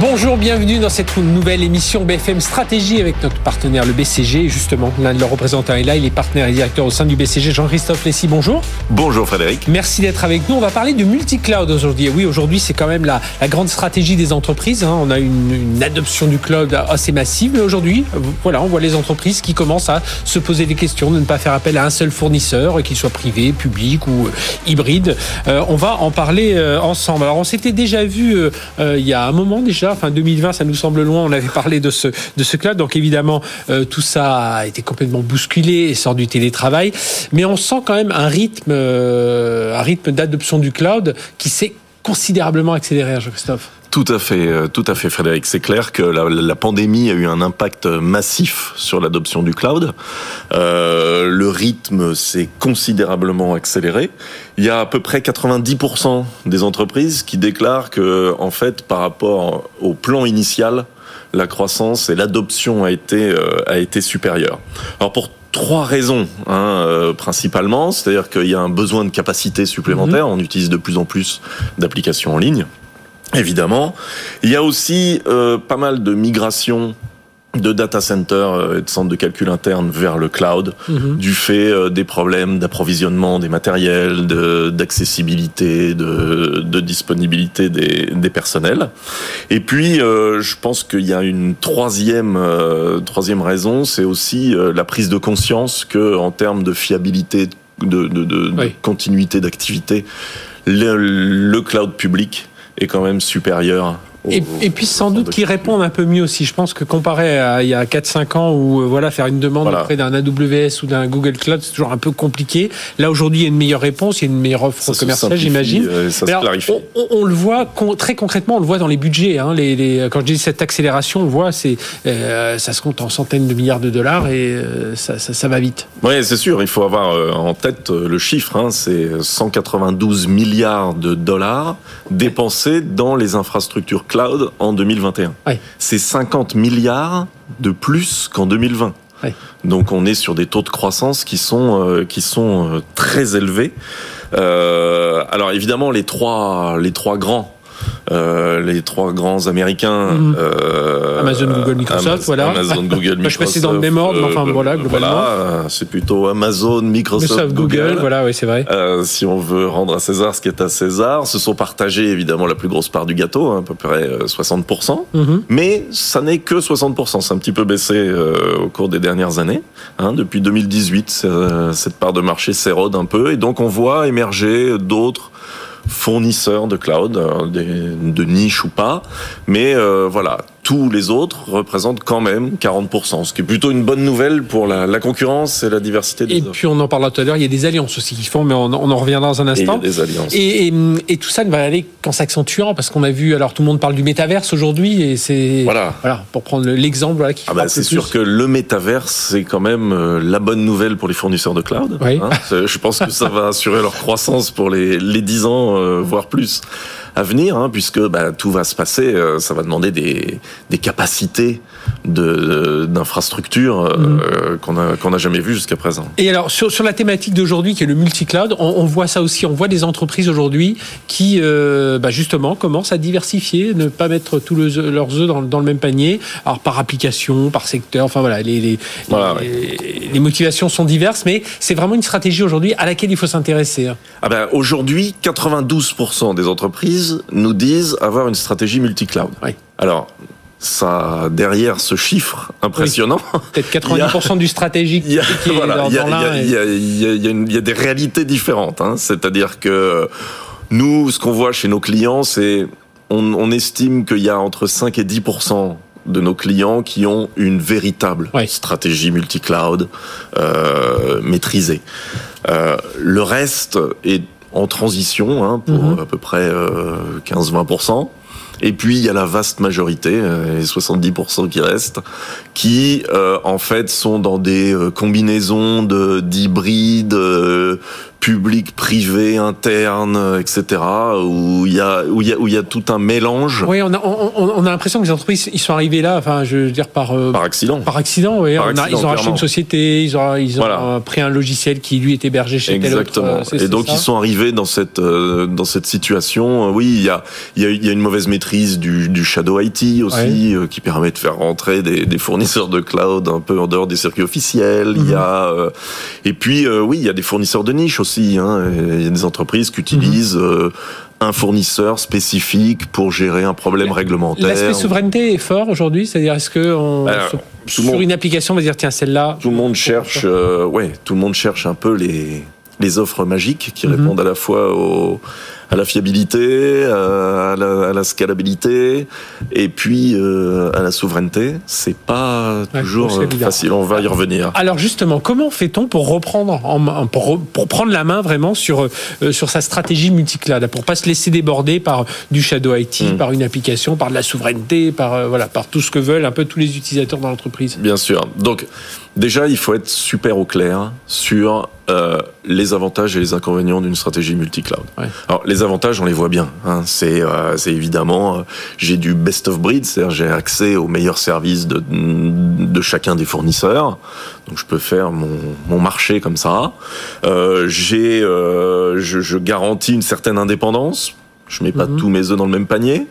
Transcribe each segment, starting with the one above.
Bonjour, bienvenue dans cette nouvelle émission BFM Stratégie avec notre partenaire le BCG. Justement, l'un de leurs représentants est là, il est partenaire et directeur au sein du BCG, Jean-Christophe Lessy. Bonjour. Bonjour Frédéric. Merci d'être avec nous. On va parler de multi-cloud aujourd'hui. oui, aujourd'hui, c'est quand même la, grande stratégie des entreprises. Hein. On a une, une, adoption du cloud assez massive, mais aujourd'hui, voilà, on voit les entreprises qui commencent à se poser des questions, de ne pas faire appel à un seul fournisseur, qu'il soit privé, public ou euh, hybride. Euh, on va en parler euh, ensemble. Alors, on s'était déjà vu il y a un moment déjà Enfin, 2020, ça nous semble loin. On avait parlé de ce de ce cloud. Donc évidemment, euh, tout ça a été complètement bousculé et sort du télétravail. Mais on sent quand même un rythme, euh, un rythme d'adoption du cloud qui s'est considérablement accéléré, Jean-Christophe. Tout à fait, euh, tout à fait, Frédéric. C'est clair que la, la, pandémie a eu un impact massif sur l'adoption du cloud. Euh, le rythme s'est considérablement accéléré. Il y a à peu près 90% des entreprises qui déclarent que, en fait, par rapport au plan initial, la croissance et l'adoption a été euh, a été supérieure. Alors pour trois raisons hein, euh, principalement, c'est-à-dire qu'il y a un besoin de capacité supplémentaire. Mhm. On utilise de plus en plus d'applications en ligne évidemment. Il y a aussi euh, pas mal de migrations de data centers euh, et de centres de calcul interne vers le cloud, mhm. du fait euh, des problèmes d'approvisionnement des matériels, d'accessibilité, de, de, disponibilité des, des, personnels. Et puis, je pense qu'il y a une troisième troisième raison, c'est aussi la prise de conscience que, en termes de fiabilité, de, continuité d'activité, le, le, cloud public est quand même supérieur et, puis sans doute qu'ils répondent un peu mieux aussi. Je pense que comparé à il y a 4-5 ans où euh, voilà faire une demande auprès d'un AWS ou d'un Google Cloud, c'est toujours un peu compliqué. Là aujourd'hui, il y a une meilleure réponse, il y a une meilleure offre commerciale, j'imagine. Euh, on, on, le voit très concrètement, on le voit dans les budgets. Hein, les, les, quand je dis cette accélération, on le voit, c'est euh, ça se compte en centaines de milliards de dollars et ça, ça, ça, va vite. Oui, c'est sûr. Il faut avoir en tête le chiffre. Hein, c'est 192 milliards de dollars dépensés dans les infrastructures cloud en 2021. C'est 50 milliards de plus qu'en 2020. Donc on est sur des taux de croissance qui sont euh, qui sont euh, très élevés. Euh, alors évidemment les trois les trois grands euh, les trois grands américains. Mhm. Euh, Amazon, Google, Microsoft, voilà. Amazon, Google, Microsoft. je passais dans le même ordre, mais enfin euh, voilà, globalement. Voilà, c'est plutôt Amazon, Microsoft, Google, Voilà, oui, c'est vrai. si on veut rendre à César ce qui est à César, se sont partagés évidemment la plus grosse part du gâteau, hein, à peu près 60%. Mhm. Mais ça n'est que 60%. C'est un petit peu baissé au cours des dernières années. Hein, depuis 2018, cette part de marché s'érode un peu, et donc on voit émerger d'autres fournisseurs de cloud, euh, de niche ou pas. Mais euh, voilà, tous les autres représentent quand même 40%, ce qui est plutôt une bonne nouvelle pour la, concurrence et la diversité des Et puis on en parlera tout à l'heure, il y a des alliances aussi qui font, mais on, en reviendra dans un instant. Et il y a des alliances. Et, tout ça ne va aller qu'en s'accentuant, parce qu'on a vu, alors tout le monde parle du métaverse aujourd'hui, et c'est... Voilà. voilà. Pour prendre l'exemple voilà, qui ah bah, C'est sûr que le métaverse, c'est quand même euh, la bonne nouvelle pour les fournisseurs de cloud. Oui. Hein. Je pense que ça va assurer leur croissance pour les, les 10 ans, euh, voire plus à venir, hein, puisque bah, tout va se passer. Euh, ça va demander des, des capacités de d'infrastructures euh, mm. qu'on n'a jamais vu jusqu'à présent. Et alors sur, sur la thématique d'aujourd'hui qui est le multi-cloud, on, on, voit ça aussi. On voit des entreprises aujourd'hui qui euh, bah, justement commencent à diversifier, ne pas mettre tous leurs œufs dans, dans, le même panier. Alors par application, par secteur. Enfin voilà, les les, les, les motivations sont diverses, mais c'est vraiment une stratégie aujourd'hui à laquelle il faut s'intéresser. Hein. Ah ben aujourd'hui, 92% des entreprises nous disent avoir une stratégie multi-cloud. Alors, ça derrière ce chiffre impressionnant. Peut-être 90% du stratégique. Il y a, il y a des réalités différentes. Hein. C'est-à-dire que nous, ce qu'on voit chez nos clients, c'est on, on, estime qu'il y a entre 5 et 10% de nos clients qui ont une véritable stratégie multi-cloud euh, maîtrisée. Euh, le reste est en transition hein, pour mhm. à peu près 15-20%. Euh, et puis il y a la vaste majorité, euh, les 70% qui restent, qui euh, en fait sont dans des combinaisons de d'hybrides public, privé, interne, etc. Où il y a où il y a où il y a tout un mélange. Oui, on a on, on a l'impression que les entreprises ils sont arrivés là, enfin je veux dire par euh, par accident. Par accident, oui. Par accident, ils ont acheté une société, ils ont ils ont pris un logiciel qui lui est hébergé chez Exactement. tel autre. Et donc ils sont arrivés dans cette dans cette situation. Oui, il y a il y a, il y a une mauvaise maîtrise du, du shadow IT aussi qui permet de faire rentrer des, des, fournisseurs de cloud un peu en dehors des circuits officiels. Il y a mhm. et puis oui, il y a des fournisseurs de niche aussi Hein. Il y a des entreprises qui utilisent mhm. euh, un fournisseur spécifique pour gérer un problème réglementaire. L'aspect souveraineté est fort aujourd'hui, c'est-à-dire est-ce que on, sur, une application on va dire tiens celle-là. Tout le monde cherche, euh, ouais, tout le monde cherche un peu les les offres magiques qui mhm. répondent à la fois au à la fiabilité, euh, à la, à la scalabilité, et puis euh, à la souveraineté. C'est pas toujours facile. On va y revenir. Alors justement, comment fait-on pour reprendre en, pour, pour prendre la main vraiment sur euh, sur sa stratégie multicloud, pour pas se laisser déborder par du shadow IT, hmm. par une application, par de la souveraineté, par voilà, par tout ce que veulent un peu tous les utilisateurs dans l'entreprise? Bien sûr. Donc Déjà, il faut être super au clair sur euh, les avantages et les inconvénients d'une stratégie multi-cloud. Alors, les avantages, on les voit bien. Hein. C'est, euh, c'est évidemment, euh, j'ai du best of breed, c'est-à-dire j'ai accès aux meilleurs services de, de chacun des fournisseurs. Donc, je peux faire mon, mon marché comme ça. J'ai, je, je, garantis une certaine indépendance. Je mets pas mhm. tous mes œufs dans le même panier.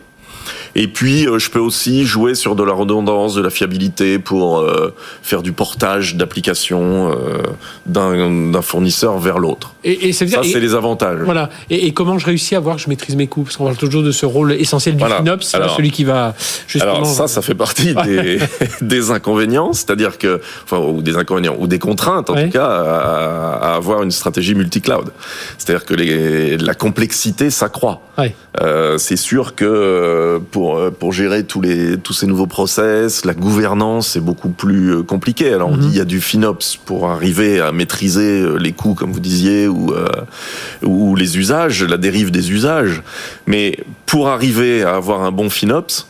Et puis, euh, je peux aussi jouer sur de la redondance, de la fiabilité pour euh, faire du portage d'applications euh, d'un fournisseur vers l'autre. Et, et ça, c'est les avantages. Voilà. Et, et, comment je réussis à voir que je maîtrise mes coûts Parce qu'on parle toujours de ce rôle essentiel du FinOps, celui qui va justement... Alors ça, ça fait partie des, des inconvénients, c'est-à-dire que, enfin, ou des inconvénients, ou des contraintes en tout cas, à, à, avoir une stratégie multi-cloud. C'est-à-dire que les, la complexité s'accroît. Ouais. Euh, c'est sûr que pour pour euh, pour gérer tous les tous ces nouveaux process. La gouvernance est beaucoup plus euh, compliquée. Alors on mhm. dit il y a du FinOps pour arriver à maîtriser euh, les coûts, comme vous disiez, ou ou les usages, la dérive des usages. Mais pour arriver à avoir un bon FinOps,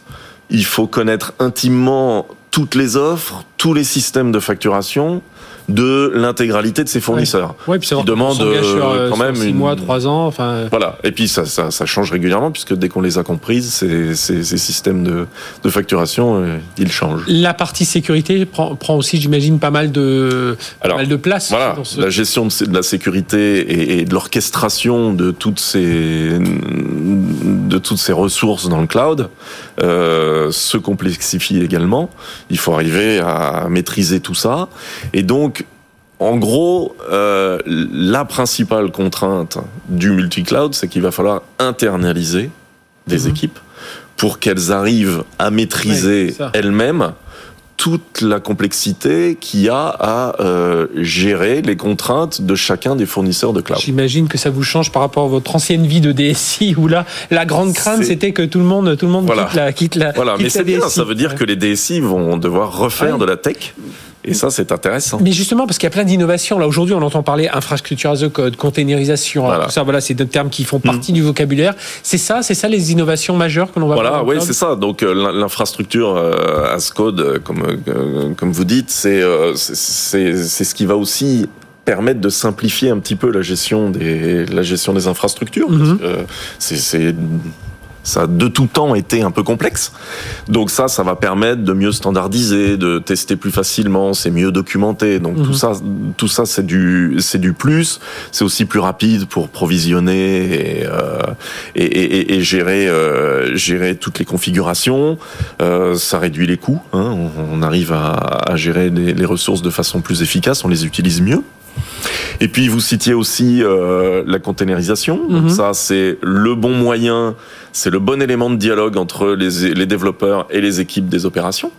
il faut connaître intimement toutes les offres, tous les systèmes de facturation, de l'intégralité de ses fournisseurs. Oui, puis qui demande euh, quand même six mois, trois ans. Enfin. Voilà. Et puis ça, ça, ça change régulièrement puisque dès qu'on les a comprises, ces, ces, ces systèmes de, de facturation, euh, ils changent. La partie sécurité prend, prend aussi, j'imagine, pas mal de pas mal de place. Voilà. La gestion de, de, la sécurité et, et de l'orchestration de toutes ces de toutes ces ressources dans le cloud euh, se complexifie également. Il faut arriver à maîtriser tout ça. Et donc en gros, euh, la principale contrainte du multi-cloud, c'est qu'il va falloir internaliser des mhm. équipes pour qu'elles arrivent à maîtriser elles-mêmes toute la complexité qu'il y a à euh, gérer les contraintes de chacun des fournisseurs de cloud. J'imagine que ça vous change par rapport à votre ancienne vie de DSI où là la grande crainte c'était que tout le monde tout le monde quitte la quitte la Voilà, mais c'est bien, ça veut dire que les DSI vont devoir refaire de la tech et ça, c'est intéressant. Mais justement, parce qu'il y a plein d'innovations. Là, aujourd'hui, on entend parler infrastructure as a code, containerisation. Voilà. Tout ça, voilà, c'est des termes qui font partie mm. du vocabulaire. C'est ça, c'est ça les innovations majeures que l'on va Voilà, oui, c'est ça. Donc, euh, l'infrastructure euh, as code, euh, comme, comme vous dites, c'est c'est ce qui va aussi permettre de simplifier un petit peu la gestion des, la gestion des infrastructures. Mm-hmm. C'est ça a de tout temps été un peu complexe. Donc ça, ça va permettre de mieux standardiser, de tester plus facilement, c'est mieux documenté. Donc tout mhm. ça, tout ça, c'est du, c'est du plus. C'est aussi plus rapide pour provisionner et, euh, et, et, et, gérer, euh, gérer toutes les configurations. Euh, ça réduit les coûts. Hein. On, arrive à, à gérer les, les ressources de façon plus efficace. On les utilise mieux. Et puis vous citiez aussi euh, la containerisation. Donc mhm. ça, c'est le bon moyen, c'est le bon élément de dialogue entre les, les développeurs et les équipes des opérations.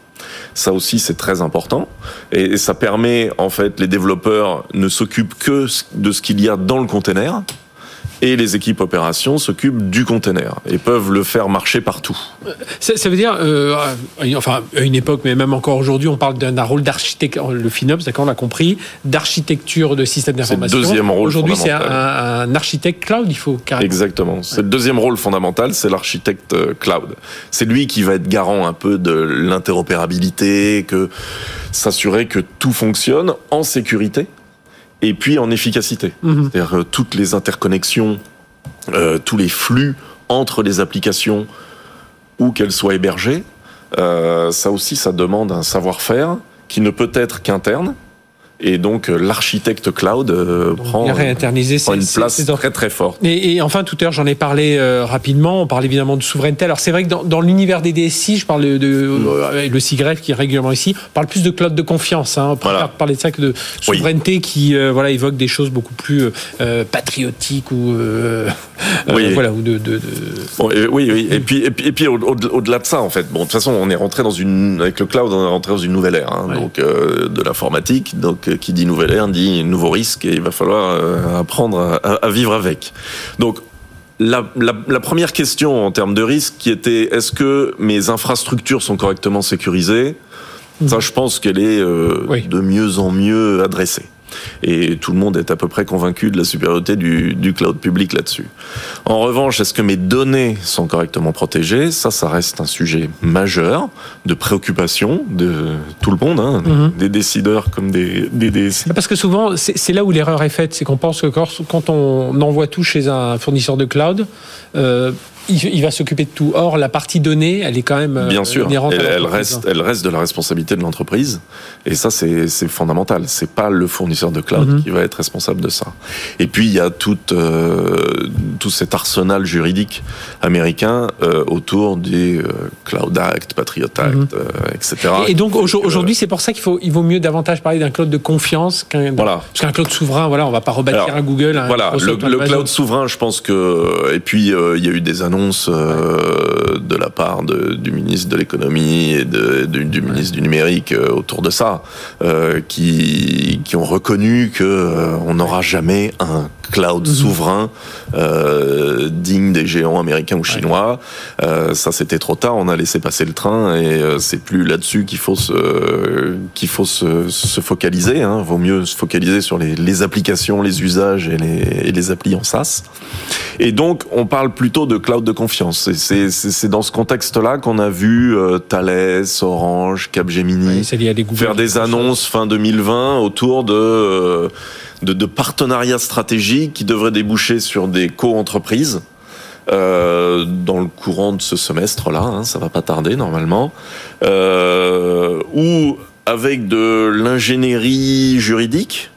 Ça aussi, c'est très important. Et ça permet, en fait, les développeurs ne s'occupent que de ce qu'il y a dans le container et les équipes opérations s'occupent du container et peuvent le faire marcher partout. Ça, ça veut dire, euh, enfin, à une époque, mais même encore aujourd'hui, on parle d'un rôle d'architecte, le FinOps, d'accord, on l'a compris, d'architecture de système d'information. C'est le deuxième rôle Aujourd'hui, c'est un, architecte cloud, il faut carrément. Exactement. C'est le deuxième rôle fondamental, c'est l'architecte euh, cloud. C'est lui qui va être garant un peu de l'interopérabilité, que s'assurer que tout fonctionne en sécurité et puis en efficacité. C'est-à-dire euh, toutes les interconnexions, euh, tous les flux entre les applications, où qu'elles soient hébergées, euh, ça aussi, ça demande un savoir-faire qui ne peut être qu'interne. Et donc euh, l'architecte cloud euh, prend, réinterniser prend une place très très forte. Et, et enfin, tout à l'heure, j'en ai parlé euh, rapidement. On parle évidemment de souveraineté. Alors, c'est vrai que dans, dans l'univers des DSI, je parle de, de euh, avec le CIGREF qui est régulièrement ici, on parle plus de cloud de confiance. Hein. On préfère Voilà. parler de ça que de Oui. souveraineté qui euh, voilà évoque des choses beaucoup plus euh, euh, patriotiques ou euh, euh, Oui. voilà ou de, de, de- Bon, euh, oui, oui. Et puis, et puis, et puis au- au- au-delà de ça, en fait, bon, de toute façon, on est rentré dans une, avec le cloud, on est rentré dans une nouvelle ère, hein, Ouais. donc euh, de l'informatique. Donc, qui dit nouvelle ère dit nouveau risque, et il va falloir euh, apprendre à, à vivre avec. Donc, la, la, la première question en termes de risque, qui était est-ce que mes infrastructures sont correctement sécurisées? Ça, je pense qu'elle est euh, Oui. de mieux en mieux adressée. Et tout le monde est à peu près convaincu de la supériorité du, du cloud public là-dessus. En revanche, est-ce que mes données sont correctement protégées? Ça, ça reste un sujet majeur de préoccupation de tout le monde, hein, Mhm. des décideurs comme des, des DSI. Parce que souvent, c'est là où l'erreur est faite, c'est qu'on pense que quand, quand on envoie tout chez un fournisseur de cloud, euh, il, il va s'occuper de tout. Or, la partie donnée, elle est quand même euh, Bien sûr, elle, reste, elle reste de la responsabilité de l'entreprise, et ça c'est fondamental. C'est pas le fournisseur de cloud Mhm. qui va être responsable de ça. Et puis il y a tout euh, cet arsenal juridique américain euh, autour des euh, Cloud Act, Patriot Act, Mhm. euh, etc. Et, et donc aujourd'hui, c'est pour ça qu'il faut, il vaut mieux davantage parler d'un cloud de confiance qu'un Voilà. parce qu'un cloud souverain. Voilà, on va pas rebâtir Alors, un Google. Voilà, le, cloud souverain, je pense que et puis il y a eu des annonces de la part de- du ministre de l'économie et de- du ministre du numérique autour de ça, qui qui ont reconnu que on n'aura jamais un cloud Mhm. souverain euh, digne des géants américains ou chinois. Euh, ça, c'était trop tard. On a laissé passer le train et euh, c'est plus là-dessus qu'il faut se qu'il faut se, se focaliser. Hein. Vaut mieux se focaliser sur les, les applications, les usages et les, et les applis en SaaS. Et donc, on parle plutôt de cloud de confiance. C'est dans ce contexte-là qu'on a vu euh, Thales, Orange, Capgemini Oui, des faire des annonces fin 2020 autour de, euh, de, de partenariats stratégiques qui devraient déboucher sur des co-entreprises. euh, dans le courant de ce semestre-là, hein, ça va pas tarder normalement, euh, où avec de l'ingénierie juridique,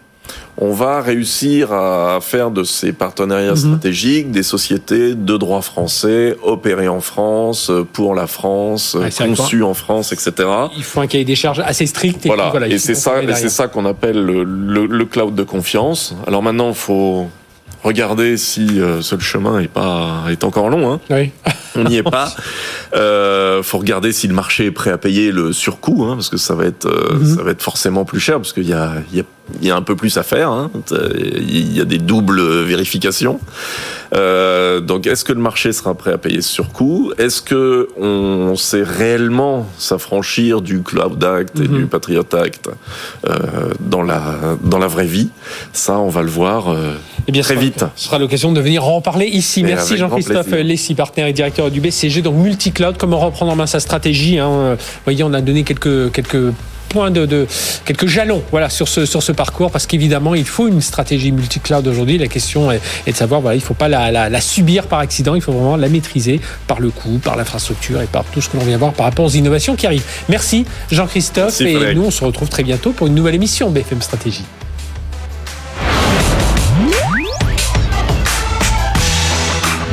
on va réussir à faire de ces partenariats Mhm. stratégiques des sociétés de droit français, opérées en France, pour la France, Ouais, que- conçues en France, etc. Il faut un cahier des charges assez strict. Et Voilà, et c'est ça, c'est ça qu'on appelle le, le- le cloud de confiance. Alors maintenant, il faut regarder si euh, ce chemin est pas est encore long. Hein. Oui. On n'y est pas. Euh, faut regarder si le marché est prêt à payer le surcoût, hein, parce que ça va être euh, Mhm. ça va être forcément plus cher, parce qu'il y a il y a il y a un peu plus à faire. Hein. Il y a des doubles vérifications. Euh, donc, est-ce que le marché sera prêt à payer ce surcoût? Est-ce que on sait réellement s'affranchir du Cloud Act et Mhm. du Patriot Act euh, dans la dans la vraie vie? Ça, on va le voir Eh bien, très sera- vite. Ce sera l'occasion de venir en parler ici. Mais Merci Jean-Christophe. Lessy, partenaire et directeur du BCG, donc multi-cloud. Comment reprendre en main sa stratégie hein. Vous voyez, on a donné quelques, quelques points de, de- quelques jalons voilà sur ce sur ce parcours parce qu'évidemment il faut une stratégie multi-cloud aujourd'hui la question est, est de savoir voilà il faut pas la, la- la subir par accident il faut vraiment la maîtriser par le coût par l'infrastructure et par tout ce que l'on vient voir par rapport aux innovations qui arrivent merci Jean-Christophe et Frédéric. nous on se retrouve très bientôt pour une nouvelle émission BFM Stratégie